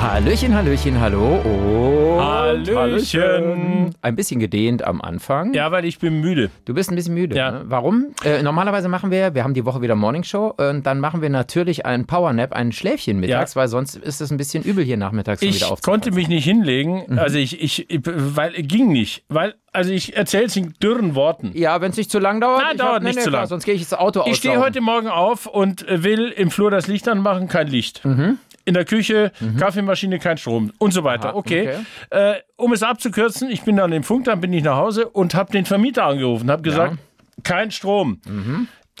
Hallöchen, Hallöchen, hallo. Und Hallöchen. Ein bisschen gedehnt am Anfang. Ja, weil ich bin müde. Du bist ein bisschen müde. Ja. Ne? Warum? Äh, normalerweise machen wir, wir haben die Woche wieder Morningshow und dann machen wir natürlich einen Powernap, ein Schläfchen mittags, Ja. weil sonst ist es ein bisschen übel hier nachmittags Ich wieder aufzupassen. konnte mich nicht hinlegen, Mhm. also ich, ich, ich weil ging nicht, weil also ich erzähle es in dürren Worten. Ja, wenn es nicht zu lang dauert. Ich dauert hab- nee, nicht nee, zu klar, lang. Sonst gehe ich ins Auto Ich stehe heute Morgen auf und äh, will im Flur das Licht anmachen, kein Licht. Mhm. In der Küche, Kaffeemaschine, kein Strom und so weiter. Aha, okay. Äh, um es abzukürzen, ich bin dann im Funk, dann bin ich nach Hause und habe den Vermieter angerufen, habe gesagt, kein Strom.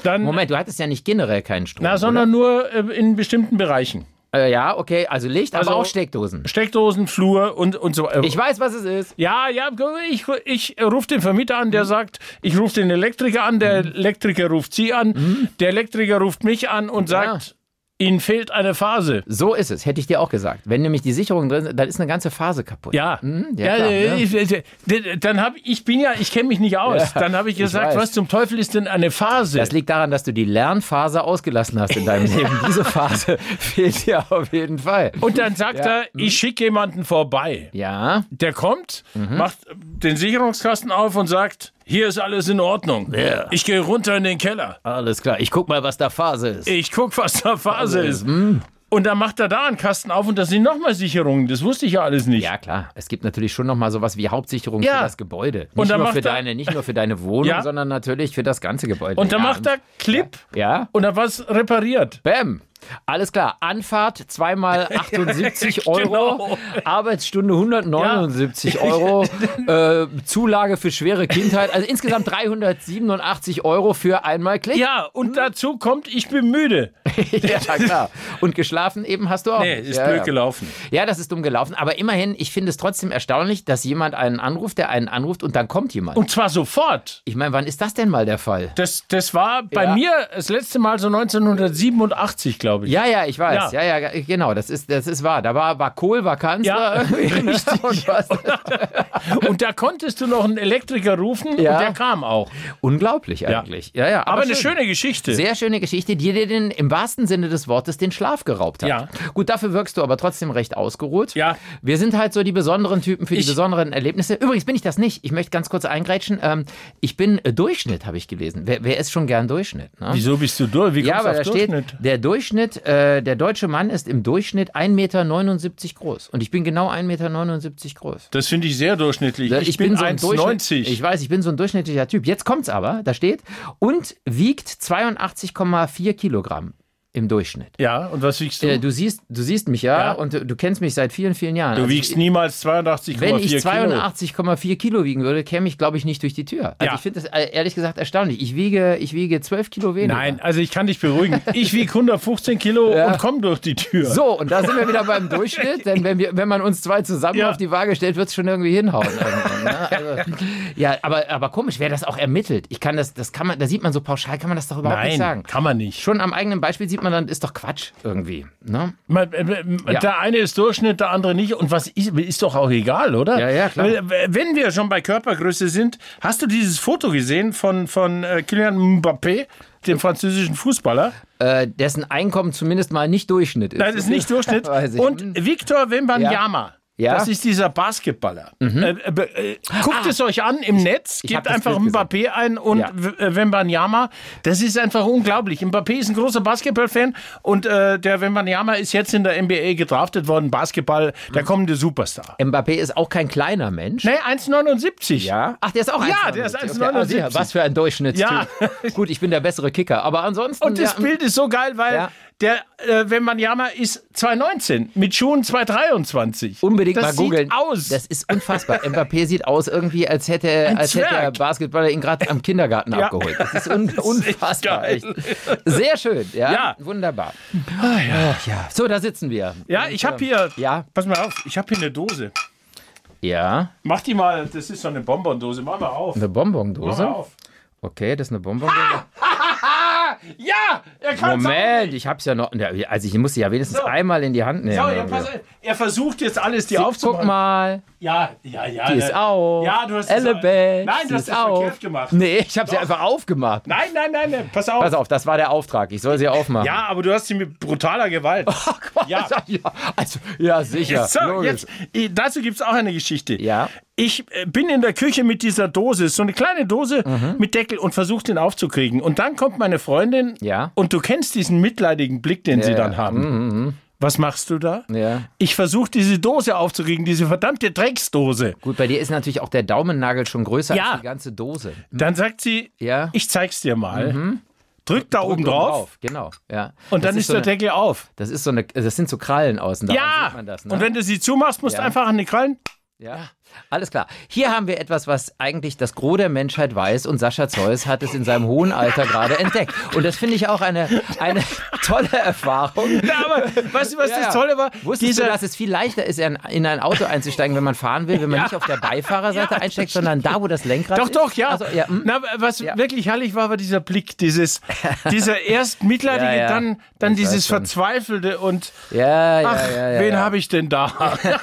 Dann, Moment, du hattest ja nicht generell keinen Strom. na, sondern nur äh, in bestimmten Bereichen. oder? Äh, ja, okay, also Licht, Also- aber auch Steckdosen. Steckdosen, Flur und, und so weiter. Ich weiß, was es ist. Ja, ja, ich, ich rufe den Vermieter an, der sagt, ich rufe den Elektriker an, der Elektriker ruft Sie an, der Elektriker ruft mich an und Ja. sagt, Ihnen fehlt eine Phase. So ist es, hätte ich dir auch gesagt. Wenn nämlich die Sicherung drin sind, dann ist eine ganze Phase kaputt. Ja, ja, ja, klar, äh, ja. ich- ich- dann habe ich bin ja, ich kenne mich nicht aus. Ja, dann habe ich ich gesagt, weiß. was zum Teufel ist denn eine Phase? Das liegt daran, dass du die Lernphase ausgelassen hast in deinem Leben. Diese Phase fehlt dir auf jeden Fall. und dann sagt er, ich schicke jemanden vorbei. Ja, Der kommt, Mhm. macht den Sicherungskasten auf und sagt, hier ist alles in Ordnung. Ja. Ich gehe runter in den Keller. alles klar. Ich guck mal, was da Phase ist. Ich guck, was da Phase ist. hm. Und dann macht er da einen Kasten auf und da sind nochmal Sicherungen. Das wusste ich ja alles nicht. Ja, klar. Es gibt natürlich schon noch mal sowas wie Hauptsicherung Ja. für das Gebäude. Nicht, Und dann nur für deine, nicht nur für deine Wohnung, Ja. sondern natürlich für das ganze Gebäude. Und dann ja. macht er Clip Ja, und dann was repariert. Bäm. Alles klar. Anfahrt zweimal 78 Euro. Genau. Arbeitsstunde 179 Euro. Äh, Zulage für schwere Kindheit. Also insgesamt 387 Euro für einmal Klick. Ja, und dazu kommt, ich bin müde. ja, klar. Und geschlafen eben hast du auch. Nee, nicht. ist ja, blöd ja. gelaufen. Ja, das ist dumm gelaufen. Aber immerhin, ich finde es trotzdem erstaunlich, dass jemand einen anruft, der einen anruft und dann kommt jemand. Und zwar sofort. ich meine, wann ist das denn mal der Fall? Das, das war bei Ja. mir das letzte Mal so 1987, glaube ich. Ja, ja, ich weiß. Ja, Ja. ja, genau. Das ist, das ist wahr. Da war, war Kohl, war Kanzler. Ja, und? Und da konntest du noch einen Elektriker rufen Ja. und der kam auch. Unglaublich eigentlich. Ja, ja. Aber, eine schön. schöne Geschichte. Sehr schöne Geschichte, die dir den, im wahrsten Sinne des Wortes den Schlaf geraubt hat. Ja. Gut, dafür wirkst du aber trotzdem recht ausgeruht. Ja. Wir sind halt so die besonderen Typen für die Ich- besonderen Erlebnisse. Übrigens bin ich das nicht. Ich möchte ganz kurz eingrätschen. Ähm, ich bin äh, Durchschnitt, habe ich gelesen. Wer, wer ist schon gern Durchschnitt? Ne? Wieso bist du durch? Wie Ja, kommst du aber auf da steht, Durchschnitt? der Durchschnitt, äh, der deutsche Mann ist im Durchschnitt 1,79 Meter groß. Und ich bin genau 1,79 Meter groß. Das finde ich sehr durchschnittlich. Ja, Ich, bin, so ein 1,90. Durchschnitt- Ich weiß, ich bin so ein durchschnittlicher Typ. Jetzt kommt's aber, da steht, und wiegt 82,4 Kilogramm im Durchschnitt. Ja, und was wiegst du? Äh, du siehst, du siehst mich ja, Ja. und du, du kennst mich seit vielen, vielen Jahren. du Also wiegst ich, niemals 82,4 wenn ich Kilo. 82,4 Kilo wiegen würde, käme ich, glaube ich, nicht durch die Tür. Also Ja. ich finde das äh, ehrlich gesagt erstaunlich. Ich wiege, ich wiege 12 Kilo weniger. Nein, also ich kann dich beruhigen. Ich wiege 115 Kilo Ja. und komme durch die Tür. So, und da sind wir wieder beim Durchschnitt, denn wenn, wir, wenn man uns zwei zusammen auf die Waage stellt, wird es schon irgendwie hinhauen. ne? also, ja, aber, aber komisch, wer das auch ermittelt. Ich kann das, das kann man, da sieht man so pauschal, kann man das doch überhaupt nicht Nein, sagen. kann man nicht. Schon am eigenen Beispiel sieht man dann, ist doch Quatsch irgendwie. Ne? Man, äh, Ja. Der eine ist Durchschnitt, der andere nicht. Und was ist, ist doch auch egal, oder? Ja, ja, klar. Wenn wir schon bei Körpergröße sind, hast du dieses Foto gesehen von, von äh, Kylian Mbappé, dem französischen Fußballer? Äh, dessen Einkommen zumindest mal nicht Durchschnitt ist. Nein, das ist nicht Durchschnitt. Und Victor Wembanyama. Ja. Das ist dieser Basketballer. Äh, äh, äh, guckt es euch an im Netz, gebt einfach Mbappé ein und Ja. Äh, Wembanyama. Das ist einfach unglaublich. Mbappé ist ein großer Basketballfan und äh, der Wembanyama ist jetzt in der NBA gedraftet worden. Basketball, der kommende Superstar. Mbappé ist auch kein kleiner Mensch. Nee, 1,79. Ja. Ach, der ist auch Ja, 1,79. der ist Okay, 1,79. ah, sicher, was für ein Durchschnittstyp. Ja. Gut, ich bin der bessere Kicker, aber ansonsten. Und das ja, Bild ist so geil, weil Ja. Der äh, Wembanyama ist 2,19 mit Schuhen 2,23. Unbedingt das mal googeln. Sieht aus. Das ist unfassbar. Mbappé sieht aus irgendwie, als hätte, als hätte der. Basketballer ihn gerade am Kindergarten Ja. abgeholt. Das ist un Das ist unfassbar. echt. Sehr schön, ja. Ja. Wunderbar. Ach, ja. So, da sitzen wir. Ja, ich habe hier. Ja. Pass mal auf, ich habe hier eine Dose. Ja, Mach die mal, das ist so eine Bonbondose. Mach mal auf. eine Mach Bonbondose. mal auf. Okay, das ist eine Bonbondose. Ja, er kann Moment, ich hab's ja noch. Also ich muss sie ja wenigstens So. einmal in die Hand nehmen. So, ja. Er versucht jetzt alles dir Guck aufzubauen. mal, Ja, ja, ja. die ist auf. Ja, du hast Elebet, Nein, sie du hast ist das auf. verkehrt gemacht. Nee, ich habe sie einfach aufgemacht. Nein, nein, nein, nein, pass auf. Pass auf, das war der Auftrag. Ich soll sie aufmachen. Ja, aber du hast sie mit brutaler Gewalt. ja. ja, also, ja, sicher. So, logisch. jetzt, dazu gibt es auch eine Geschichte. Ja. Ich äh, bin in der Küche mit dieser Dose, so eine kleine Dose Mhm. mit Deckel und versuche den aufzukriegen. Und dann kommt meine Freundin Ja. und du kennst diesen mitleidigen Blick, den sie Ja, dann ja. haben. Was machst du da? Ja. Ich versuche diese Dose aufzukriegen, diese verdammte Drecksdose. Gut, bei dir ist natürlich auch der Daumennagel schon größer Ja. als die ganze Dose. Dann sagt sie, Ja. ich zeig's dir mal. Drück da oben Drück drauf Genau, ja. und Das dann ist, so der eine, Deckel auf. Das ist so eine, das sind so Krallen außen. Ja, sieht man das, ne? und wenn du sie zumachst, musst du einfach an die Krallen. Ja, alles klar. Hier haben wir etwas, was eigentlich das Gros der Menschheit weiß und Sascha Zeus hat es in seinem hohen Alter gerade entdeckt. Und das finde ich auch eine, eine tolle Erfahrung. Ja, aber weißt du, was Ja, das ja. Tolle war? Wusstest Dieser- du, dass es viel leichter ist, in in ein Auto einzusteigen, wenn man fahren will, wenn man nicht auf der Beifahrerseite Ja, einsteigt, sondern da, wo das Lenkrad Doch, ist? doch, ja. Also, ja mm. Na, was Ja. wirklich herrlich war, war dieser Blick, dieses, dieser erst mitleidige, Ja, ja. dann, dann Ich dieses. Verzweifelte und ja, ja, ach, ja, ja, wen ja. habe ich denn da?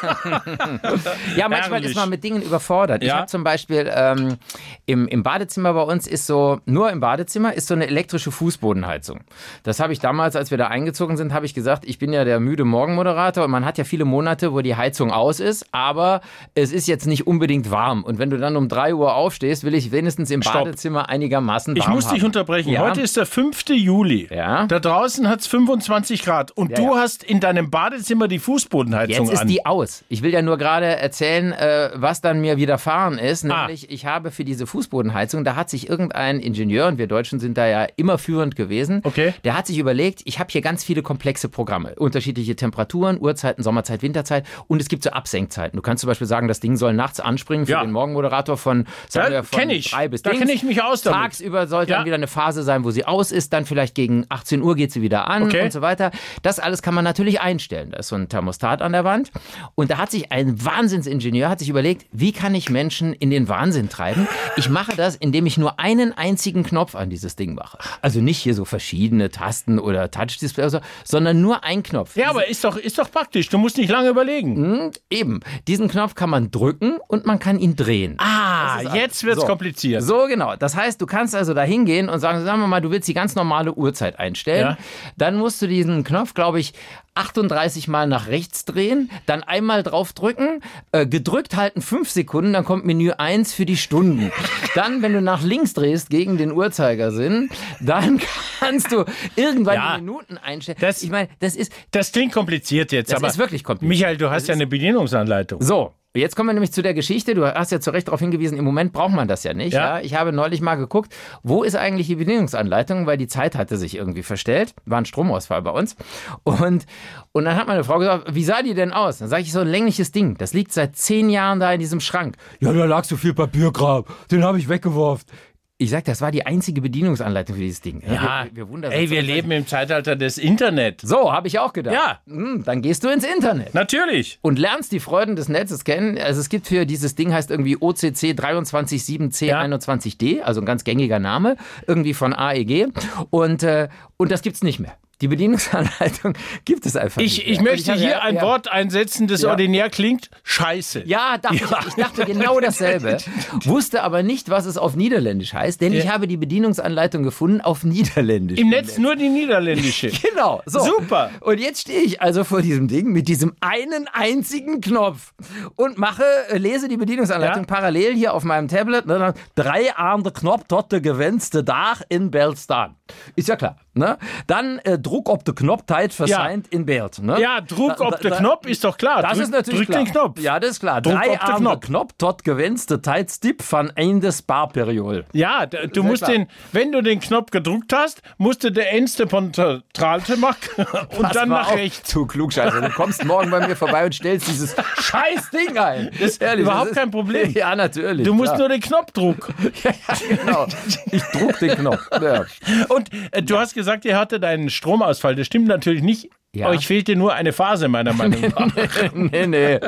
Ja, manchmal Herrlich. ist man mit Dingen überfordert. Ich Ja. habe zum Beispiel ähm, im, im Badezimmer bei uns ist so, nur im Badezimmer ist so eine elektrische Fußbodenheizung. Das habe ich damals, als wir da eingezogen sind, habe ich gesagt, ich bin ja der müde Morgenmoderator und man hat ja viele Monate, wo die Heizung aus ist, aber es ist jetzt nicht unbedingt warm. Und wenn du dann um 3 Uhr aufstehst, will ich wenigstens im Stopp. Badezimmer einigermaßen warm Ich muss dich haben. unterbrechen. Ja. Heute ist der 5. Juli. Ja. Da draußen hat es 25 Grad und Ja, du hast in deinem Badezimmer die Fußbodenheizung Jetzt ist an. die aus. Ich will ja nur gerade erzählen, äh, was dann mir widerfahren ist. Ah. Nämlich, ich habe für diese Fußbodenheizung, da hat sich irgendein Ingenieur, und wir Deutschen sind da ja immer führend gewesen, Okay. der hat sich überlegt, ich habe hier ganz viele komplexe Programme. Unterschiedliche Temperaturen, Uhrzeiten, Sommerzeit, Winterzeit und es gibt so Absenkzeiten. Du kannst zum Beispiel sagen, das Ding soll nachts anspringen für Ja. den Morgenmoderator von, sagen Ja, wir, von ich. drei bis Da Dings. kenn ich mich aus damit. Tagsüber sollte Ja. dann wieder eine Phase sein, wo sie aus ist, dann vielleicht gegen 18 Uhr geht sie wieder an Okay. und so weiter. Das alles kann man natürlich einstellen. Da ist so ein Thermostat an der Wand. Und da hat sich ein Wahnsinnsingenieur hat sich überlegt, wie kann ich Menschen in den Wahnsinn treiben? Ich mache das, indem ich nur einen einzigen Knopf an dieses Ding mache. Also nicht hier so verschiedene Tasten oder Touchdisplay oder so, sondern nur ein Knopf. ja, aber ist doch, ist doch praktisch. Du musst nicht lange überlegen. Hm, Eben. Diesen Knopf kann man drücken und man kann ihn drehen. Ah, Das ist jetzt wird's so. kompliziert. So, genau. Das heißt, du kannst also da hingehen und sagen, sagen wir mal, du willst die ganz normale Uhrzeit einstellen. Ja. Dann musst du diesen Knopf, glaube ich, 38 Mal nach rechts drehen, dann einmal drauf drücken, äh, gedrückt halten 5 Sekunden, dann kommt Menü 1 für die Stunden. Dann, wenn du nach links drehst gegen den Uhrzeigersinn, dann kannst du irgendwann Ja. die Minuten einstellen. Das- ich meine, das ist Das klingt kompliziert jetzt, Das aber ist wirklich kompliziert. Michael, du hast ja eine Bedienungsanleitung. so, jetzt kommen wir nämlich zu der Geschichte. Du hast ja zu Recht darauf hingewiesen, im Moment braucht man das ja nicht. Ja. Ja. Ich habe neulich mal geguckt, wo ist eigentlich die Bedienungsanleitung, weil die Zeit hatte sich irgendwie verstellt. War ein Stromausfall bei uns. Und, und dann hat meine Frau gesagt, wie sah die denn aus? Dann sage ich, so ein längliches Ding. Das liegt seit zehn Jahren da in diesem Schrank. Ja, da lag so viel Papierkram. Den habe ich weggeworfen. Ich sag, das war die einzige Bedienungsanleitung für dieses Ding. Ja, wir, wir wundern ey, wir leben im Zeitalter des Internet. So, habe ich auch gedacht. Ja. Hm, dann gehst du ins Internet Natürlich. und lernst die Freuden des Netzes kennen. Also es gibt für dieses Ding heißt irgendwie OCC 237C21D, also ein ganz gängiger Name, irgendwie von AEG. Und, äh, und das gibt's nicht mehr. Die Bedienungsanleitung gibt es einfach Ich, nicht. ich mehr. möchte ich hier hab- ein ja, Wort einsetzen, das Ja. ordinär klingt. Scheiße. Ja, dachte Ich, ich dachte genau dasselbe, wusste aber nicht, was es auf Niederländisch heißt, denn ich Ja. habe die Bedienungsanleitung gefunden auf Niederländisch. Im Netz nur die niederländische. Genau, so. Super. Und jetzt stehe ich also vor diesem Ding mit diesem einen einzigen Knopf und mache, äh, lese die Bedienungsanleitung Ja. parallel hier auf meinem Tablet. Ne, drei andere Knopf, dort der gewünschte Dach in Bild staan. Ist ja klar. Ne? Dann äh, Druck ob der Knopf teilt verseint in Bild. Ne? Ja, Druck ob da- Knopf ist doch klar. Das drück, ist natürlich drück klar. den Knopf. Ja, das ist klar. Druck Drei ob der andere Knopf. Knopf, dort gewünschte Teilstipp von Ende Sparperiode. Ja, du musst klar. den, wenn du den Knopf gedruckt hast, musst du der Ende von Tralte machen und Das dann nach rechts. Zu klug, Scheiße. Du kommst morgen bei mir vorbei und stellst dieses scheiß Ding ein. Das ist ehrlich, überhaupt ist, kein Problem. Ja, natürlich. Du musst klar. nur den Knopf drucken. Ja, genau. Ich druck den Knopf. Ja. Und äh, du hast gesagt, ihr hattet einen Stromausfall. Das stimmt natürlich nicht. Ja. Euch fehlte nur eine Phase, meiner Meinung nach. nee, nee.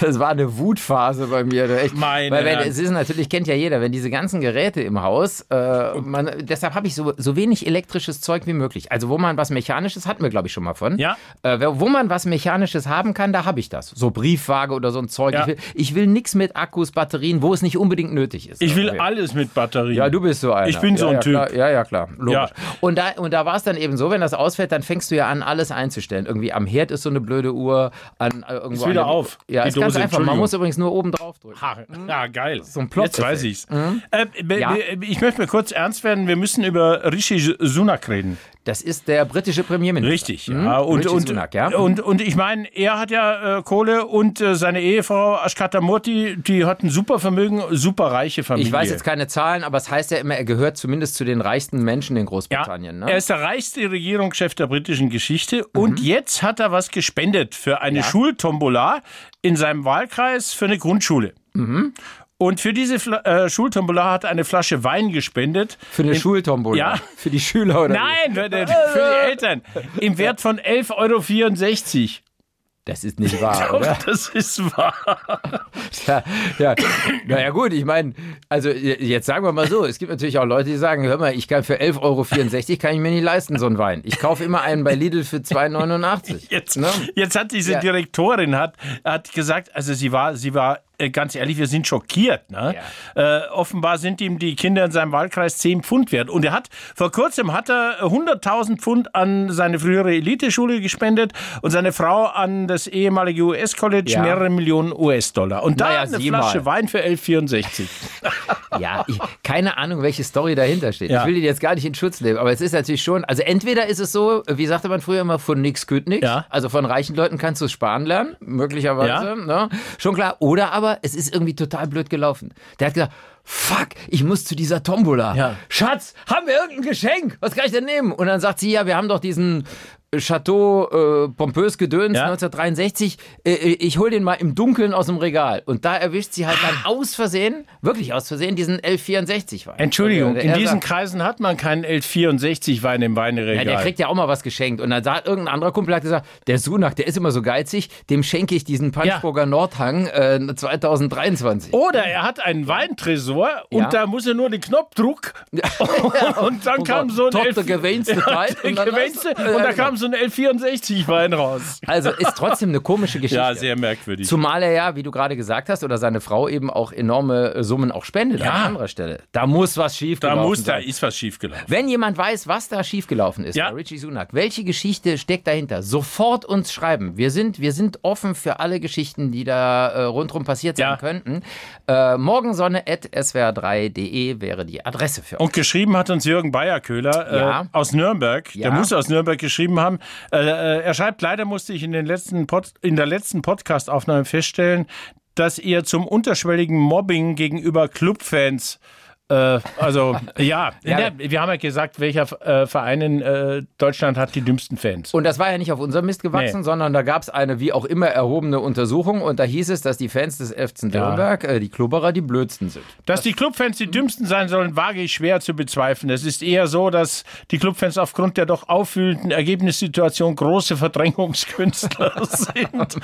Das war eine Wutphase bei mir. Echt. Meine Weil wenn, es ist natürlich, kennt ja jeder, wenn diese ganzen Geräte im Haus, äh, man, deshalb habe ich so, so wenig elektrisches Zeug wie möglich. Also wo man was Mechanisches, hatten wir glaube ich schon mal von. Ja. Äh, wo man was Mechanisches haben kann, da habe ich das. So Briefwaage oder so ein Zeug. Ja. Ich will, ich will nichts mit Akkus, Batterien, wo es nicht unbedingt nötig ist. Ich will Okay. alles mit Batterie. Ja, du bist so einer. Ich bin ja, so ein Typ. Klar. Ja, ja, klar. Logisch. Und da, und da war es dann eben so, wenn das ausfällt, dann fängst du ja an, alles einzustellen. Irgendwie am Herd ist so eine blöde Uhr. An, äh, irgendwo Ist wieder der- auf, Ja, die ist ganz Dose, einfach. Man muss übrigens nur oben drauf drücken. Ha, ja, geil. So ein Plop-Effekt. Jetzt weiß ich's. Äh, be- Ja. ich möchte mal kurz ernst werden. Wir müssen über Rishi Sunak reden. Das ist der britische Premierminister. Richtig, Mhm. ja. Und, Rishi und, Sunak, ja. und, und ich meine, er hat ja äh, Kohle und äh, seine Ehefrau Ashkata Murti, die hat ein super Vermögen, super reiche Familie. ich weiß jetzt keine Zahlen, aber es heißt ja immer, er gehört zumindest zu den reichsten Menschen in ja, Großbritannien. Er Ne? ist der reichste Regierungschef der britischen Geschichte und jetzt hat er was gespendet für eine Ja. Schultombola in seinem Wahlkreis für eine Grundschule. Und für diese Fla äh, Schultombola hat eine Flasche Wein gespendet. Für eine Schultombola. Ja. Für die Schüler oder? Nein, für, die- für die Eltern. Im Wert von 11,64 Euro. Das ist nicht wahr, oder? Das ist wahr. Ja, ja. Naja gut, ich meine, also jetzt sagen wir mal so, es gibt natürlich auch Leute, die sagen, hör mal, ich kann für 11,64 Euro kann ich mir nicht leisten, so einen Wein. Ich kaufe immer einen bei Lidl für 2,89. Jetzt, Ne? jetzt hat diese Ja. Direktorin hat, hat gesagt, also sie war, sie war ganz ehrlich, wir sind schockiert. Ne? Äh, offenbar sind ihm die Kinder in seinem Wahlkreis 10 Pfund wert. Und er hat, vor kurzem hat er 100.000 Pfund an seine frühere Eliteschule gespendet und seine Frau an das ehemalige US-College Ja. mehrere Millionen US-Dollar. Und da Naja, eine Flasche mal. Wein für 11,64. Ja, ich, keine Ahnung, welche Story dahinter steht. Ja. Ich will die jetzt gar nicht in Schutz nehmen, aber es ist natürlich schon, also entweder ist es so, wie sagte man früher immer, von nix küt nix. Ja. Also von reichen Leuten kannst du sparen lernen, möglicherweise. Ja. Ne? Schon klar. Oder aber es ist irgendwie total blöd gelaufen. Der hat gesagt, fuck, ich muss zu dieser Tombola. Ja. Schatz, haben wir irgendein Geschenk? Was kann ich denn nehmen? Und dann sagt sie, ja, wir haben doch diesen Chateau äh, pompös Gedöns Ja. 1963. Äh, äh, ich hol den mal im Dunkeln aus dem Regal. Und da erwischt sie halt dann aus Versehen, wirklich aus Versehen, diesen 1164 Wein. Entschuldigung, Und, äh, in diesen sagt, Kreisen hat man keinen 1164 Wein im Weineregal. ja, der kriegt ja auch mal was geschenkt. Und dann sagt irgendein anderer Kumpel hat gesagt, der Sunak, der ist immer so geizig, dem schenke ich diesen Punchburger Nordhang äh, 2023. Oder er hat einen Weintresor und Ja. da muss er nur den Knopfdruck und dann Und kam so ein top Elf- der Teil der und und da Ja, kam so ein L64 Wein raus. Also ist trotzdem eine komische Geschichte. Ja, sehr merkwürdig. Zumal er ja, wie du gerade gesagt hast, oder seine Frau eben auch enorme äh, Summen auch spendet Ja. an anderer Stelle. Da muss was schief da muss, da sein. ist was schiefgelaufen. Wenn jemand weiß, was da schiefgelaufen ist, Ja. bei Richie Sunak, welche Geschichte steckt dahinter, sofort uns schreiben. Wir sind, wir sind offen für alle Geschichten, die da äh, rundherum passiert sein Ja. könnten. Äh, morgensonne.swr3.de wäre die Adresse für uns. Und geschrieben hat uns Jürgen Bayerköhler äh, aus Nürnberg. Der muss aus Nürnberg geschrieben haben. Äh, äh, er schreibt, leider musste ich in, den letzten Pod, in der letzten Podcast-Aufnahme feststellen, dass ihr zum unterschwelligen Mobbing gegenüber Clubfans äh, also, ja, Ja. Ne, wir haben ja gesagt, welcher äh, Verein in äh, Deutschland hat die dümmsten Fans. Und das war ja nicht auf unserem Mist gewachsen, Nee. sondern da gab es eine wie auch immer erhobene Untersuchung und da hieß es, dass die Fans des FC Nürnberg, äh, die Klubberer, die blödsten sind. Dass die Clubfans die dümmsten sein sollen, wage ich schwer zu bezweifeln. Es ist eher so, dass die Clubfans aufgrund der doch auffühlenden Ergebnissituation große Verdrängungskünstler sind,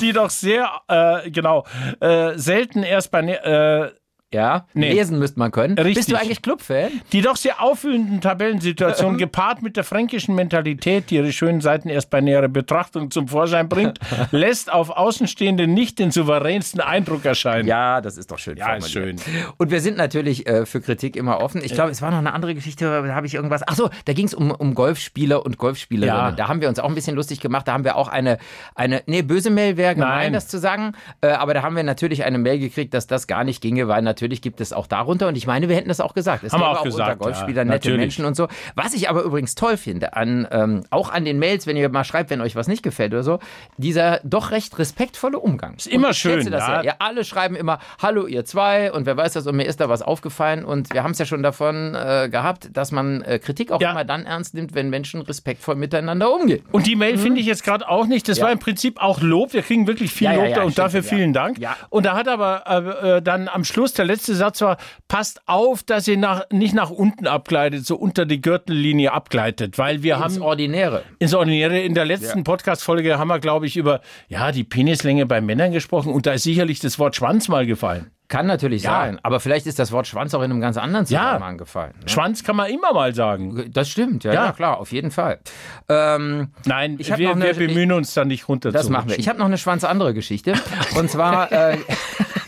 die doch sehr, äh, genau, äh, selten erst bei, ne- äh, Ja, Nee. lesen müsste man können. Bist Richtig. du eigentlich Clubfan? die doch sehr auffühlenden Tabellensituationen gepaart mit der fränkischen Mentalität, die ihre schönen Seiten erst bei näherer Betrachtung zum Vorschein bringt, lässt auf Außenstehende nicht den souveränsten Eindruck erscheinen. Ja, das ist doch schön. Ja, ist formuliert. Und wir sind natürlich äh, für Kritik immer offen. Ich glaube, es war noch eine andere Geschichte, da habe ich irgendwas. Ach so, da ging es um, um Golfspieler und Golfspielerinnen. Ja. Da haben wir uns auch ein bisschen lustig gemacht. Da haben wir auch eine, eine nee, böse Mail wäre gemein, Nein. das zu sagen. Äh, aber da haben wir natürlich eine Mail gekriegt, dass das gar nicht ginge, weil natürlich gibt es auch darunter. Und ich meine, wir hätten das auch gesagt. Es Haben wir gäbe auch gesagt, unter Golfspielern ja, nette natürlich. Menschen und so. Was ich aber übrigens toll finde, an, ähm, auch an den Mails, wenn ihr mal schreibt, wenn euch was nicht gefällt oder so, dieser doch recht respektvolle Umgang. Ist immer schön, ja. ja. alle schreiben immer, hallo ihr zwei und wer weiß das und mir ist da was aufgefallen und wir haben es ja schon davon äh, gehabt, dass man äh, Kritik auch Ja. immer dann ernst nimmt, wenn Menschen respektvoll miteinander umgehen. Und die Mail finde ich jetzt gerade auch nicht. Das war im Prinzip auch Lob. Wir kriegen wirklich viel Lob da und stimmt, dafür vielen Dank. Und da hat aber äh, äh, dann am Schluss der letzte Satz war, passt auf, dass ihr nach, nicht nach unten abgleitet, so unter die Gürtellinie abgleitet, weil wir Ins haben Ordinäre. ins Ordinäre in der letzten Podcast-Folge haben wir, glaube ich, über ja die Penislänge bei Männern gesprochen und da ist sicherlich das Wort Schwanz mal gefallen. Kann natürlich Ja. sein. Aber vielleicht ist das Wort Schwanz auch in einem ganz anderen Ja. Zusammenhang gefallen. Ne? Schwanz kann man immer mal sagen. Das stimmt, ja, Ja. ja. klar, auf jeden Fall. Ähm, Nein, Ich wir, noch eine- wir bemühen uns da nicht runter das machen wir. Ich habe noch eine schwanzandere Geschichte. Und zwar, äh,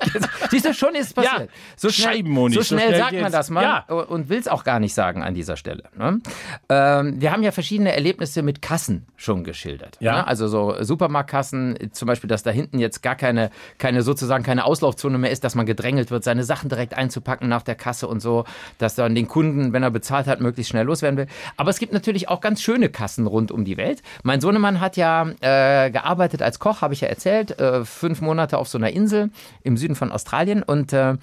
siehst du, schon ist es passiert. Ja, so schnell, Scheibenmoni, so so schnell schnell sagt man geht's. das mal Ja. und will es auch gar nicht sagen an dieser Stelle. Ne? Ähm, wir haben ja verschiedene Erlebnisse mit Kassen schon geschildert. Ja. Ne? Also so Supermarktkassen, zum Beispiel, dass da hinten jetzt gar keine, keine sozusagen keine Auslaufzone mehr ist, dass man gedrängelt wird, seine Sachen direkt einzupacken nach der Kasse und so, dass dann den Kunden, wenn er bezahlt hat, möglichst schnell loswerden will. Aber es gibt natürlich auch ganz schöne Kassen rund um die Welt. Mein Sohnemann hat ja äh, gearbeitet als Koch, habe ich ja erzählt, äh, fünf Monate auf so einer Insel im Süden von Australien und äh,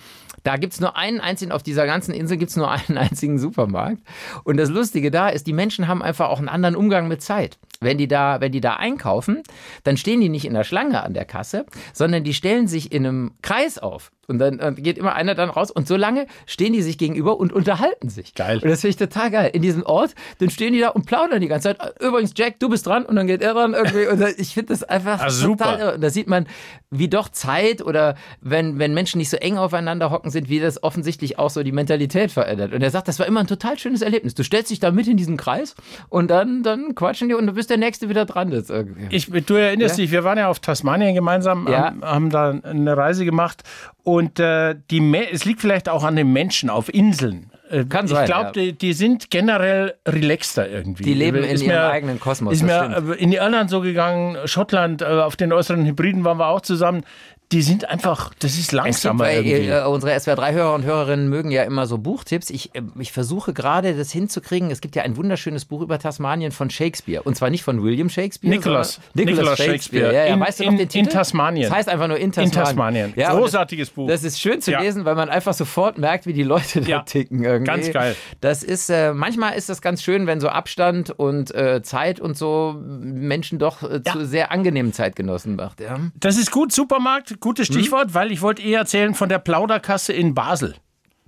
da gibt es nur einen einzigen, auf dieser ganzen Insel gibt es nur einen einzigen Supermarkt. Und das Lustige da ist, die Menschen haben einfach auch einen anderen Umgang mit Zeit. Wenn die da, wenn die da einkaufen, dann stehen die nicht in der Schlange an der Kasse, sondern die stellen sich in einem Kreis auf. Und dann äh, geht immer einer dann raus und so lange stehen die sich gegenüber und unterhalten sich. Geil. Und das finde ich total geil. In diesem Ort, dann stehen die da und plaudern die ganze Zeit. Übrigens, Jack, du bist dran und dann geht er dran irgendwie. Und das- ich finde das einfach Ah, total super. irre. Und da sieht man, wie doch Zeit oder wenn, wenn Menschen nicht so eng aufeinander hocken sind, wie das offensichtlich auch so die Mentalität verändert. Und er sagt, das war immer ein total schönes Erlebnis. Du stellst dich da mit in diesen Kreis und dann, dann quatschen die und du bist der Nächste wieder dran. Das irgendwie. Ich, du erinnerst Ja. dich, wir waren ja auf Tasmanien gemeinsam, Ja. haben, haben da eine Reise gemacht und äh, die es liegt vielleicht auch an den Menschen auf Inseln. Äh, Kann ich sein, glaube, ja. die, die sind generell relaxter irgendwie. Die leben in Ist ihrem mir- eigenen Kosmos, Ist mir stimmt. in Irland so gegangen, Schottland, äh, auf den äußeren Hybriden waren wir auch zusammen. Die sind einfach, das ist gibt, langsamer irgendwie. äh, unsere SWR3-Hörer und Hörerinnen mögen ja immer so Buchtipps. Ich, äh, ich versuche gerade das hinzukriegen. Es gibt ja ein wunderschönes Buch über Tasmanien von Shakespeare. Und zwar nicht von William Shakespeare. Nicholas. Nicholas, Shakespeare. Shakespeare. Ja, ja. In- weißt du in- noch den Titel? in Tasmanien. Das heißt einfach nur in Tasmanien. Tasmanien. Ja, Großartiges das, Buch. Das ist schön zu Ja. lesen, weil man einfach sofort merkt, wie die Leute da ticken irgendwie. Ganz geil. Das ist, äh, manchmal ist das ganz schön, wenn so Abstand und äh, Zeit und so Menschen doch zu sehr angenehmen Zeitgenossen macht. Das ist gut, Supermarkt, gutes Mhm. Stichwort, weil ich wollte eher erzählen von der Plauderkasse in Basel.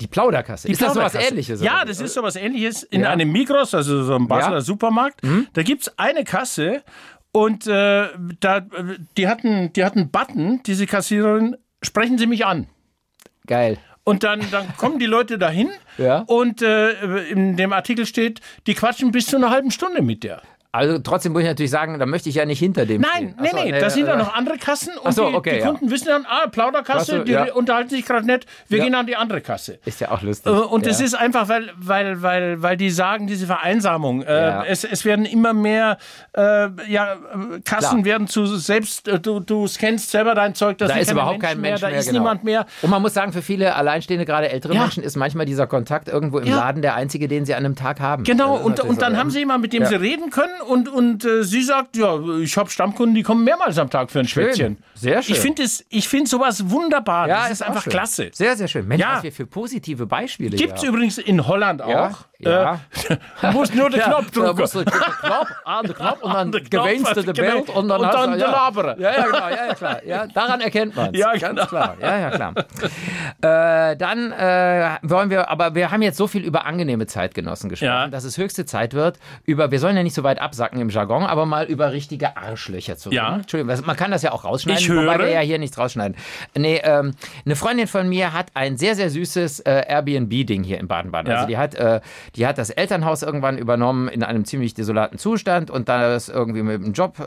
Die Plauderkasse. ist das so was Plauderkasse. ähnliches? Ja, das ist so was ähnliches. In Ja. einem Migros, also so einem Basler Ja. Mhm. Supermarkt, da gibt es eine Kasse und äh, da, die, hatten, die hatten einen Button, diese Kassiererin, sprechen Sie mich an. Geil. Und dann, dann kommen die Leute dahin Ja. und äh, in dem Artikel steht, die quatschen bis zu einer halben Stunde mit der. Also trotzdem muss ich natürlich sagen, da möchte ich ja nicht hinter dem Nein, stehen. nee, so, nee, da sind äh, dann noch andere Kassen und so, die, okay, die ja. Kunden wissen dann, ah, Plauderkasse, so, die ja. unterhalten sich gerade nicht, wir Ja. gehen an die andere Kasse. Ist ja auch lustig. Äh, Und ja. das ist einfach, weil, weil, weil, weil die sagen, diese Vereinsamung. Äh, Ja. es, es werden immer mehr äh, ja, äh, Kassen Klar. werden zu selbst, äh, du, du scannst selber dein Zeug, das da ist überhaupt Menschen kein Mensch mehr, mehr. da ist genau. niemand mehr. Und man muss sagen, für viele Alleinstehende, gerade ältere Ja. Menschen, ist manchmal dieser Kontakt irgendwo im Ja. Laden der einzige, den sie an einem Tag haben. Genau, und, und so, dann ja. haben sie jemanden, mit dem Ja. sie reden können und, und äh, sie sagt, ja, ich habe Stammkunden, die kommen mehrmals am Tag für ein Schwätzchen. Sehr schön. Ich finde find sowas wunderbar. Ja, das ist, einfach schön. klasse. Sehr, sehr schön. Mensch, Ja. was wir für positive Beispiele Gibt es übrigens in Holland auch. Ja, ja. Äh, du musst nur den Ja, Knopf drücken. musst den Knopf, an den Knopf und dann Den Knopf, gewähnst du das genau. Bild und dann, Und dann du, ja. Labere. Ja, ja, genau, ja, ja, klar. Ja, daran erkennt man es. Ja, ganz genau. klar. Ja, ja, klar. Äh, dann äh, wollen wir, aber wir haben jetzt so viel über angenehme Zeitgenossen gesprochen, Ja. dass es höchste Zeit wird, über, wir sollen ja nicht so weit absacken im Jargon, aber mal über richtige Arschlöcher zu reden. Ja. Entschuldigung, man kann das ja auch rausschneiden, Ich wobei höre. wir ja hier nichts rausschneiden. Nee, ähm, eine Freundin von mir hat ein sehr, sehr süßes äh, Airbnb-Ding hier in Baden-Baden. Ja. Also die hat, äh, die hat das Elternhaus irgendwann übernommen in einem ziemlich desolaten Zustand und da es irgendwie mit dem Job äh,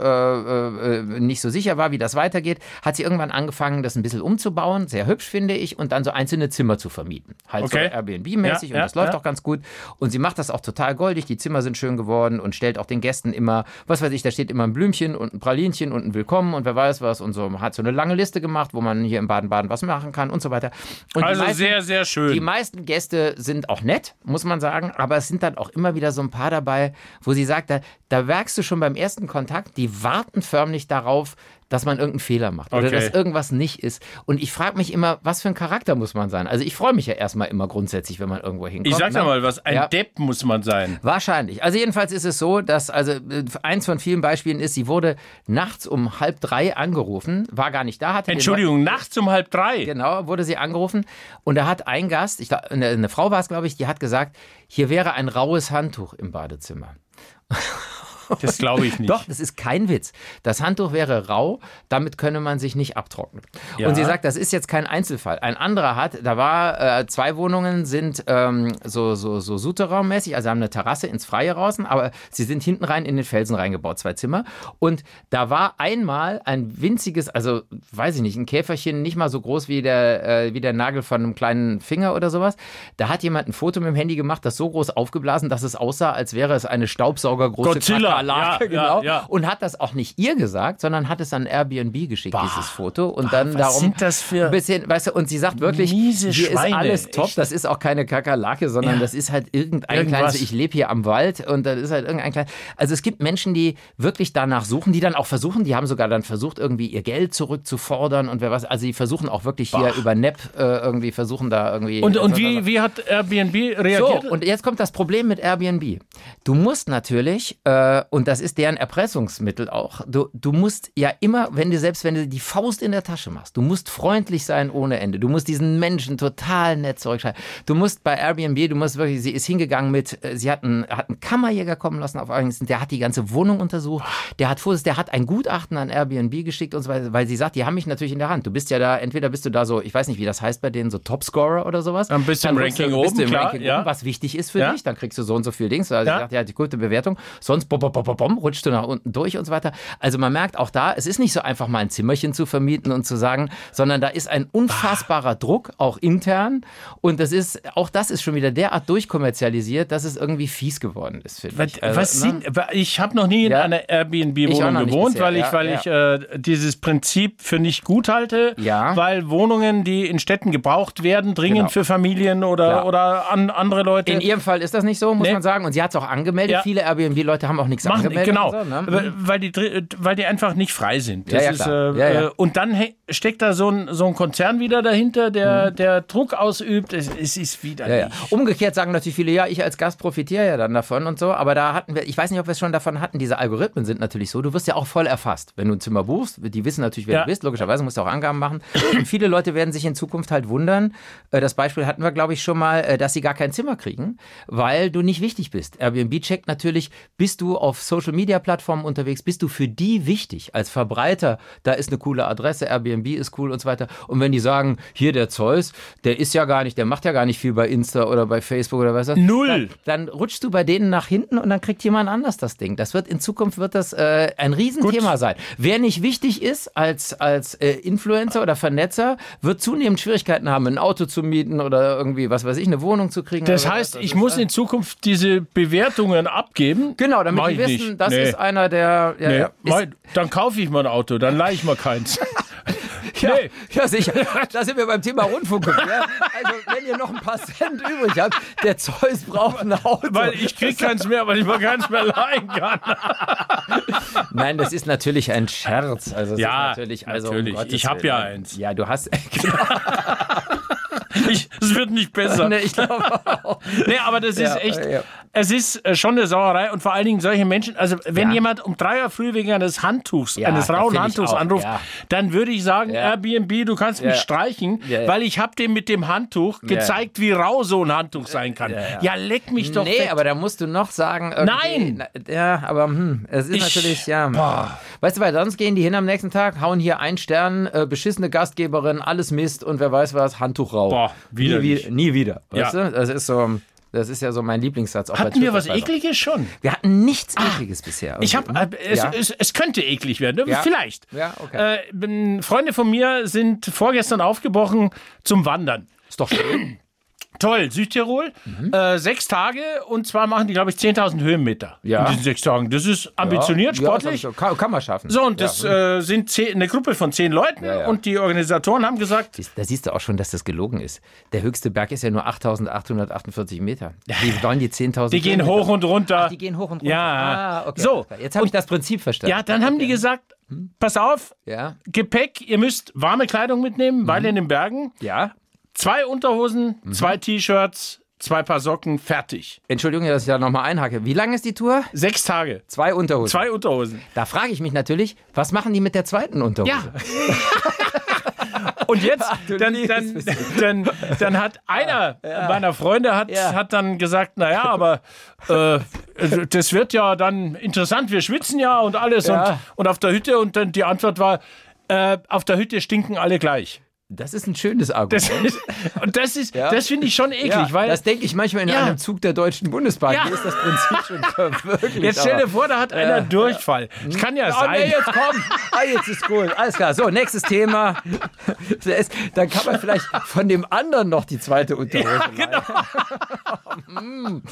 äh, nicht so sicher war, wie das weitergeht, hat sie irgendwann angefangen, das ein bisschen umzubauen, sehr hübsch finde ich, und dann so einzelne Zimmer zu vermieten. Halt Okay. so Airbnb-mäßig Ja, und ja, das läuft ja. auch ganz gut. Und sie macht das auch total goldig, die Zimmer sind schön geworden und stellt auch den Gästen immer, was weiß ich, da steht immer ein Blümchen und ein Pralinchen und ein Willkommen und wer weiß was und so. Hat so eine lange Liste gemacht, wo man hier in Baden-Baden was machen kann und so weiter. Und Also meisten- sehr, sehr schön. die meisten Gäste sind auch nett, muss man sagen, aber es sind dann auch immer wieder so ein paar dabei, wo sie sagt, da, da merkst du schon beim ersten Kontakt, die warten förmlich darauf, dass man irgendeinen Fehler macht oder Okay. dass irgendwas nicht ist. Und ich frage mich immer, was für ein Charakter muss man sein? Also ich freue mich ja erstmal immer grundsätzlich, wenn man irgendwo hinkommt. Ich sag ne? mal was, ein Ja. Depp muss man sein. Wahrscheinlich. Also jedenfalls ist es so, dass also äh, eins von vielen Beispielen ist, sie wurde nachts um halb drei angerufen, war gar nicht da, hatte Entschuldigung, nachts um halb drei. Genau, wurde sie angerufen und da hat ein Gast, ich eine, eine Frau war es, glaube ich, die hat gesagt, hier wäre ein raues Handtuch im Badezimmer. Das glaube ich nicht. Doch, das ist kein Witz. Das Handtuch wäre rau, damit könne man sich nicht abtrocknen. Ja. Und sie sagt, das ist jetzt kein Einzelfall. Ein anderer hat, da war, äh, zwei Wohnungen sind ähm, so, so, so Souterraummäßig, also haben eine Terrasse ins Freie draußen, aber sie sind hinten rein in den Felsen reingebaut, zwei Zimmer. Und da war einmal ein winziges, also weiß ich nicht, ein Käferchen, nicht mal so groß wie der, äh, wie der Nagel von einem kleinen Finger oder sowas. Da hat jemand ein Foto mit dem Handy gemacht, das so groß aufgeblasen, dass es aussah, als wäre es eine Staubsaugergroße Godzilla, Kakerlake, ja, genau. ja. Und hat das auch nicht ihr gesagt, sondern hat es an Airbnb geschickt, dieses Foto. Und dann was darum. sind das für ein bisschen, weißt du, und sie sagt wirklich, hier ist alles top. echt. Das ist auch keine Kakerlake, sondern das ist halt irgendein Irgendwas. kleines, ich lebe hier am Wald und das ist halt irgendein kleines. Also es gibt Menschen, die wirklich danach suchen, die dann auch versuchen, die haben sogar dann versucht, irgendwie ihr Geld zurückzufordern und wer was. Also die versuchen auch wirklich hier über NEP äh, irgendwie versuchen da irgendwie. Und, und Also, wie, wie hat Airbnb reagiert? so, und jetzt kommt das Problem mit Airbnb. Du musst natürlich, äh, und das ist deren Erpressungsmittel auch, du, du musst ja immer, wenn du selbst wenn du die Faust in der Tasche machst, du musst freundlich sein ohne Ende. Du musst diesen Menschen total nett zurückschreiben. Du musst bei Airbnb, du musst wirklich, sie ist hingegangen mit, äh, sie hat einen, hat einen Kammerjäger kommen lassen auf übrigens, der hat die ganze Wohnung untersucht, der hat Fotos, der hat ein Gutachten an Airbnb geschickt und so weiter, weil sie sagt, die haben mich natürlich in der Hand. Du bist ja da, entweder bist du da so, ich weiß nicht, wie das heißt bei denen, so Topscorer oder sowas. Ein bisschen Dann Ranking du, bist oben, du im klar, Ranking ja. oben, was wichtig ist für Ja. dich, dann kriegst du so und so viel Dings. Also Ja. ja. sagt, ja, die gute Bewertung. Sonst bom, bom, bom, rutschst du nach unten durch und so weiter. Also man merkt auch da, es ist nicht so einfach mal ein Zimmerchen zu vermieten und zu sagen, sondern da ist ein unfassbarer Druck, auch intern. Und das ist, auch das ist schon wieder derart durchkommerzialisiert, dass es irgendwie fies geworden ist, finde ich. Also, was ne? sind, ich habe noch nie in Ja. einer Airbnb-Wohnung gewohnt, bisher, weil ich, weil ja. ich äh, dieses Prinzip für nicht gut halte, Ja. weil Wohnungen, die in Städten gebraucht werden, dringend Genau. für Familien oder, Klar. oder an andere Leute. In ihrem Fall ist das nicht so, muss Nee. man sagen. Und sie hat es auch angemeldet. Viele Airbnb-Leute haben auch nichts Machen, angemeldet. genau, So, ne? weil, weil, die, weil die einfach nicht frei sind. Ja, ja, ist, äh, äh, Und dann steckt da so ein, so ein Konzern wieder dahinter, der, der Druck ausübt. Es, es ist wieder Mhm. Umgekehrt sagen natürlich viele, ja, ich als Gast profitiere ja dann davon und so, aber da hatten wir, ich weiß nicht, ob wir es schon davon hatten, diese Algorithmen sind natürlich so, du wirst ja auch voll erfasst. Wenn du ein Zimmer buchst, die wissen natürlich, wer du bist, logischerweise musst du auch Angaben machen. Und viele Leute werden sich in Zukunft halt wundern, äh, das Beispiel hatten wir, glaube ich, schon mal, äh, dass sie gar kein Zimmer kriegen, weil du nicht wichtig bist. Airbnb checkt natürlich, bist du auf Social-Media-Plattformen unterwegs, bist du für die wichtig als Verbreiter, da ist eine coole Adresse, Airbnb ist cool und so weiter. Und wenn die sagen, hier der Zeus, der ist ja gar nicht, der macht ja gar nicht viel bei Insta oder bei Facebook oder was weiß ich. Null. Dann, dann rutschst du bei denen nach hinten und dann kriegt jemand anders das Ding. Das wird in Zukunft wird das äh, ein Riesenthema sein. Wer nicht wichtig ist als, als äh, Influencer oder Vernetzer, wird zunehmend Schwierigkeiten haben, ein Auto zu mieten oder irgendwie, was weiß ich, eine Wohnung zu kriegen. Das heißt, was. ich muss in Zukunft diese Bewertungen abgeben. Genau, damit die wissen, nicht. das Nee. ist einer der. Ja, Nee, ist, dann kaufe ich mal ein Auto, dann leihe ich mal keins. ja, Nee. ja, sicher. Da sind wir beim Thema Rundfunk. Ja? Also, wenn ihr noch ein paar Cent übrig habt, der Zeus braucht ein Auto. Weil ich krieg keins mehr, weil ich mir keins mehr leihen kann. Nein, das ist natürlich ein Scherz. Also, Ja, natürlich, also, um natürlich. Gottes Ich hab Willen. ja eins. Ja, du hast. Genau. Es wird nicht besser. nee, ich glaube auch. Nee, aber das Ja, ist echt, ja. Es ist äh, schon eine Sauerei und vor allen Dingen solche Menschen, also wenn Ja. jemand um drei Uhr früh wegen eines Handtuchs, Ja, eines rauen Handtuchs auch, anruft, ja. dann würde ich sagen. Airbnb, du kannst mich streichen, weil ich habe dem mit dem Handtuch gezeigt, wie rau so ein Handtuch sein kann. Ja, leck mich doch Nee, weg. aber da musst du noch sagen. Nein! Na, Ja, aber hm, es ist Ich- natürlich, ja. Weißt du, weil sonst gehen die hin am nächsten Tag, hauen hier ein Stern, äh, beschissene Gastgeberin, alles Mist und wer weiß was, Handtuch rau. Boah, nie, widerlich. wie, nie wieder. Weißt du? Das ist so. Das ist ja so mein Lieblingssatz. Hatten wir was. Ekliges schon? Wir hatten nichts Ekliges bisher. Ich habe, irgendwie, äh, es, ja. es, es könnte eklig werden, ne? Ja. vielleicht. Ja, okay. Äh, Freunde von mir sind vorgestern aufgebrochen zum Wandern. ist doch schön. Toll, Südtirol. Mhm. Äh, sechs Tage und zwar machen die, glaube ich, 10.000 Höhenmeter Ja. in diesen sechs Tagen. Das ist ambitioniert, Ja, sportlich. Ja, kann, kann man schaffen. so, und das äh, sind zehn, eine Gruppe von zehn Leuten und die Organisatoren haben gesagt, Da siehst du auch schon, dass das gelogen ist. Der höchste Berg ist ja nur 8848 Meter. Die wollen die 10.000 die gehen hoch und runter. Die gehen hoch und runter. Ja. Ah, okay. So. Jetzt habe ich das Prinzip verstanden. Ja, dann haben die gesagt, pass auf, Ja. Gepäck, ihr müsst warme Kleidung mitnehmen, weil in den Bergen. Ja. Zwei Unterhosen, zwei T-Shirts, zwei Paar Socken, fertig. Entschuldigung, dass ich da nochmal einhacke. Wie lang ist die Tour? Sechs Tage. Zwei Unterhosen. Zwei Unterhosen. Da frage ich mich natürlich, was machen die mit der zweiten Unterhose? Ja. Und jetzt, dann, dann, dann, dann hat einer meiner Freunde hat, Ja. hat dann gesagt, naja, aber äh, das wird ja dann interessant, wir schwitzen ja und alles Ja. und, und auf der Hütte und dann die Antwort war, äh, auf der Hütte stinken alle gleich. Das ist ein schönes Argument. Das ist, und das ist, Ja. das finde ich schon eklig, ja, weil das denke ich manchmal in Ja. einem Zug der Deutschen Bundesbahn. Hier ist das Prinzip schon verwirklicht. jetzt stell dir vor, da hat einer Durchfall. Das kann ja Oh, sein. nee, jetzt komm. Ah, jetzt ist gut. Alles klar. So, nächstes Thema. Dann kann man vielleicht von dem anderen noch die zweite Unterhose leihen.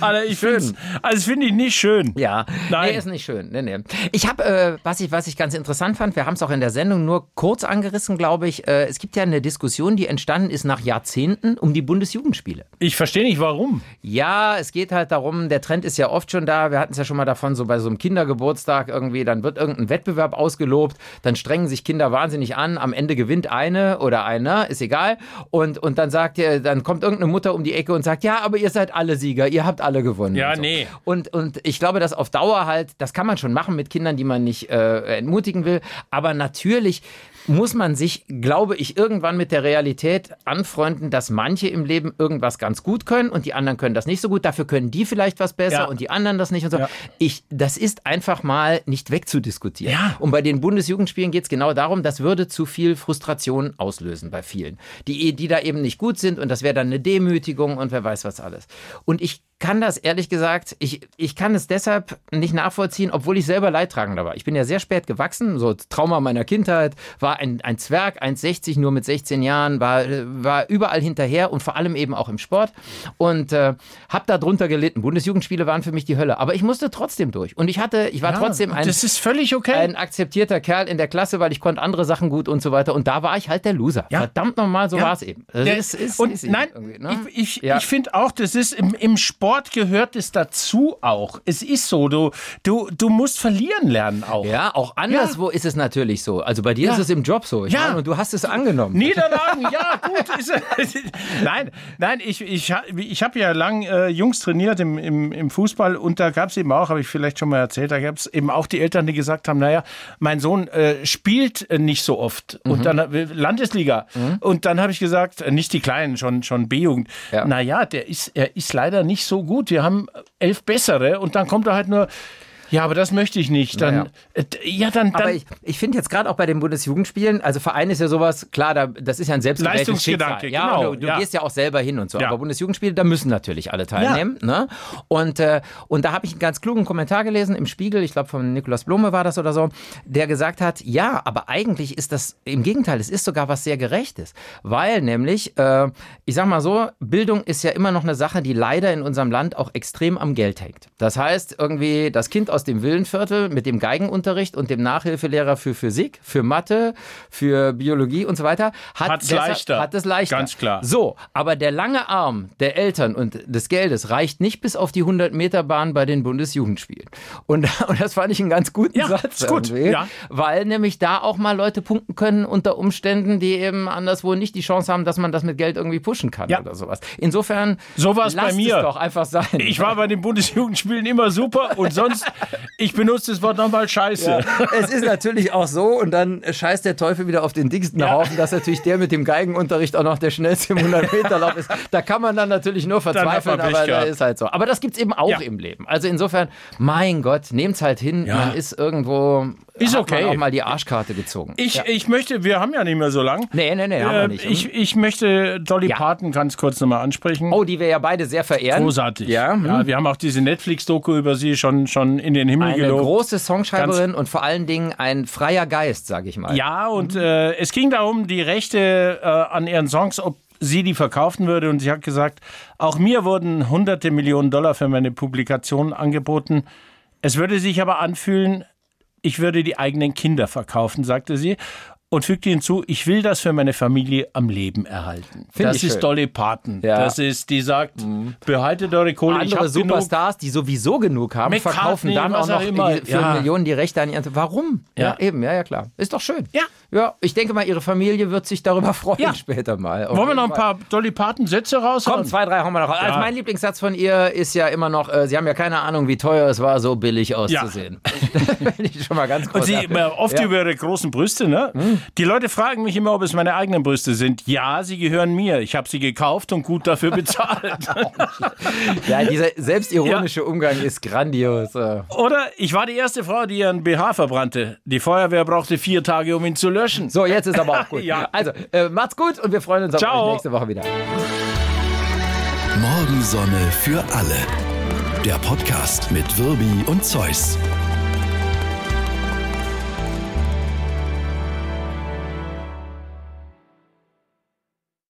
Alter, ich Schön. find's- also das finde ich nicht schön. Ja, Nein. nee, ist nicht schön. Nee, nee. Ich habe, äh, was, ich, was ich ganz interessant fand, wir haben es auch in der Sendung nur kurz angerissen, glaube ich. Äh, es gibt ja eine Diskussion, die entstanden ist nach Jahrzehnten um die Bundesjugendspiele. Ich verstehe nicht, warum. Ja, es geht halt darum, der Trend ist ja oft schon da. Wir hatten es ja schon mal davon, so bei so einem Kindergeburtstag irgendwie, dann wird irgendein Wettbewerb ausgelobt, dann strengen sich Kinder wahnsinnig an, am Ende gewinnt eine oder einer, ist egal. Und, und dann sagt ihr, dann kommt irgendeine Mutter um die Ecke und sagt, ja, aber ihr seid alle Sieger, ihr habt alle gewonnen. Ja, und so. nee. Und, und ich glaube, dass auf Dauer halt, das kann man schon machen mit Kindern, die man nicht äh, entmutigen will. Aber natürlich muss man sich, glaube ich, irgendwann mit der Realität anfreunden, dass manche im Leben irgendwas ganz gut können und die anderen können das nicht so gut. Dafür können die vielleicht was besser Ja. und die anderen das nicht und so. Ja. Ich, das ist einfach mal nicht wegzudiskutieren. Ja. Und bei den Bundesjugendspielen geht es genau darum, das würde zu viel Frustration auslösen bei vielen, die, die da eben nicht gut sind und das wäre dann eine Demütigung und wer weiß was alles. Und ich kann das ehrlich gesagt, ich, ich kann es deshalb nicht nachvollziehen, obwohl ich selber Leidtragender war. Ich bin ja sehr spät gewachsen, so Trauma meiner Kindheit, war ein, ein Zwerg, 1,60 nur mit 16 Jahren, war, war überall hinterher und vor allem eben auch im Sport und äh, habe da drunter gelitten. Bundesjugendspiele waren für mich die Hölle, aber ich musste trotzdem durch und ich hatte, ich war trotzdem ein, das ist völlig okay. ein akzeptierter Kerl in der Klasse, weil ich konnte andere Sachen gut und so weiter und da war ich halt der Loser. Ja. Verdammt nochmal, so Ja. war es eben. Das Der- ist, ist, und ist nein, ne? ich, ich, Ja. ich finde auch, das ist im, im Sport gehört es dazu auch. Es ist so, du, du, du musst verlieren lernen auch. Ja, auch anderswo ist es natürlich so. Also bei dir Ja. ist es im Job so. Ich Ja. meine, und du hast es angenommen. Niederlagen, ja, gut. Ist, nein, nein, ich, ich, ich habe ja lang äh, Jungs trainiert im, im, im Fußball und da gab es eben auch, habe ich vielleicht schon mal erzählt, da gab es eben auch die Eltern, die gesagt haben, naja, mein Sohn äh, spielt äh, nicht so oft und dann äh, Landesliga. Und dann habe ich gesagt, äh, nicht die Kleinen, schon, schon B-Jugend, Ja. naja, der ist, er ist leider nicht so gut. Wir haben elf bessere und dann kommt er halt nur, ja, aber das möchte ich nicht. Dann, Naja. äh, ja, dann, dann Aber ich, ich finde jetzt gerade auch bei den Bundesjugendspielen, also Verein ist ja sowas, klar, da, das ist ja ein selbstgewähltes Leistungsgedanke, Schicksal. Ja, genau, du, du ja. gehst ja auch selber hin und so. Ja. Aber Bundesjugendspiele, da müssen natürlich alle teilnehmen. Ne? Und, äh, und da habe ich einen ganz klugen Kommentar gelesen im Spiegel, ich glaube von Nikolaus Blome war das oder so, der gesagt hat, ja, aber eigentlich ist das, im Gegenteil, es ist sogar was sehr Gerechtes. Weil nämlich, äh, ich sag mal so, Bildung ist ja immer noch eine Sache, die leider in unserem Land auch extrem am Geld hängt. Das heißt, irgendwie das Kind aus dem Villenviertel mit dem Geigenunterricht und dem Nachhilfelehrer für Physik, für Mathe, für Biologie und so weiter, hat, deshalb- leichter. hat es leichter. Ganz klar. So, aber der lange Arm der Eltern und des Geldes reicht nicht bis auf die 100-Meter-Bahn bei den Bundesjugendspielen. Und, und das fand ich einen ganz guten Ja, Satz. ist gut, ja. Weil nämlich da auch mal Leute punkten können unter Umständen, die eben anderswo nicht die Chance haben, dass man das mit Geld irgendwie pushen kann Ja. oder sowas. Insofern, So war's bei lasst mir. es doch einfach sein. Ich war bei den Bundesjugendspielen immer super und sonst, ich benutze das Wort nochmal scheiße. es ist natürlich auch so und dann scheißt der Teufel wieder auf den dicksten Ja. Haufen, dass natürlich der mit dem Geigenunterricht auch noch der schnellste im 100-Meter-Lauf ist. Da kann man dann natürlich nur verzweifeln, aber da ist halt so. Aber das gibt's eben auch Ja. im Leben. Also insofern, mein Gott, nehmt's halt hin. Ja. Man ist irgendwo, Ist hat okay. man auch mal die Arschkarte gezogen. Ich, ich möchte, wir haben ja nicht mehr so lang. nee, nee, nee, haben wir Äh, nicht. ich, ich möchte Dolly Ja. Parton ganz kurz nochmal ansprechen. oh, die wir ja beide sehr verehren. Großartig. Ja, hm. ja, wir haben auch diese Netflix-Doku über sie schon, schon in den Himmel Eine gelobt. große Songschreiberin und vor allen Dingen ein freier Geist, sage ich mal. Ja, und äh, es ging darum, die Rechte äh, an ihren Songs, ob sie die verkaufen würde. Und sie hat gesagt, auch mir wurden hunderte Millionen Dollar für meine Publikation angeboten. Es würde sich aber anfühlen, ich würde die eigenen Kinder verkaufen, sagte sie. und fügte hinzu, ich will das für meine Familie am Leben erhalten. Find das ich ist schön. Dolly Parton. Ja. Das ist, die sagt, behaltet eure Kohle, ich Andere genug. Superstars, die sowieso genug haben, McCartney, verkaufen dann auch noch auch immer. für Ja. Millionen die Rechte an ihren. Warum? Ja. Ja. eben, ja, ja, klar. Ist doch schön. Ja. Ja, ich denke mal, ihre Familie wird sich darüber freuen Ja. später mal. Auf Wollen wir noch ein paar Dolly Parton Sätze raushauen? Komm, zwei, drei hauen wir noch. Also mein Lieblingssatz von ihr ist ja immer noch, äh, Sie haben ja keine Ahnung, wie teuer es war, so billig auszusehen. Das finde ich schon mal ganz Und sie oft Ja. über ihre großen Brüste, ne? Die Leute fragen mich immer, ob es meine eigenen Brüste sind. Ja, sie gehören mir. Ich habe sie gekauft und gut dafür bezahlt. Ja, dieser selbstironische Umgang ist grandios. äh. Oder ich war die erste Frau, die ihren BH verbrannte. Die Feuerwehr brauchte vier Tage, um ihn zu löschen. So, jetzt ist aber auch gut. Ja. Also, äh, macht's gut und wir freuen uns auf Ciao. euch nächste Woche wieder. Morgensonne für alle. Der Podcast mit Wirbi und Zeus.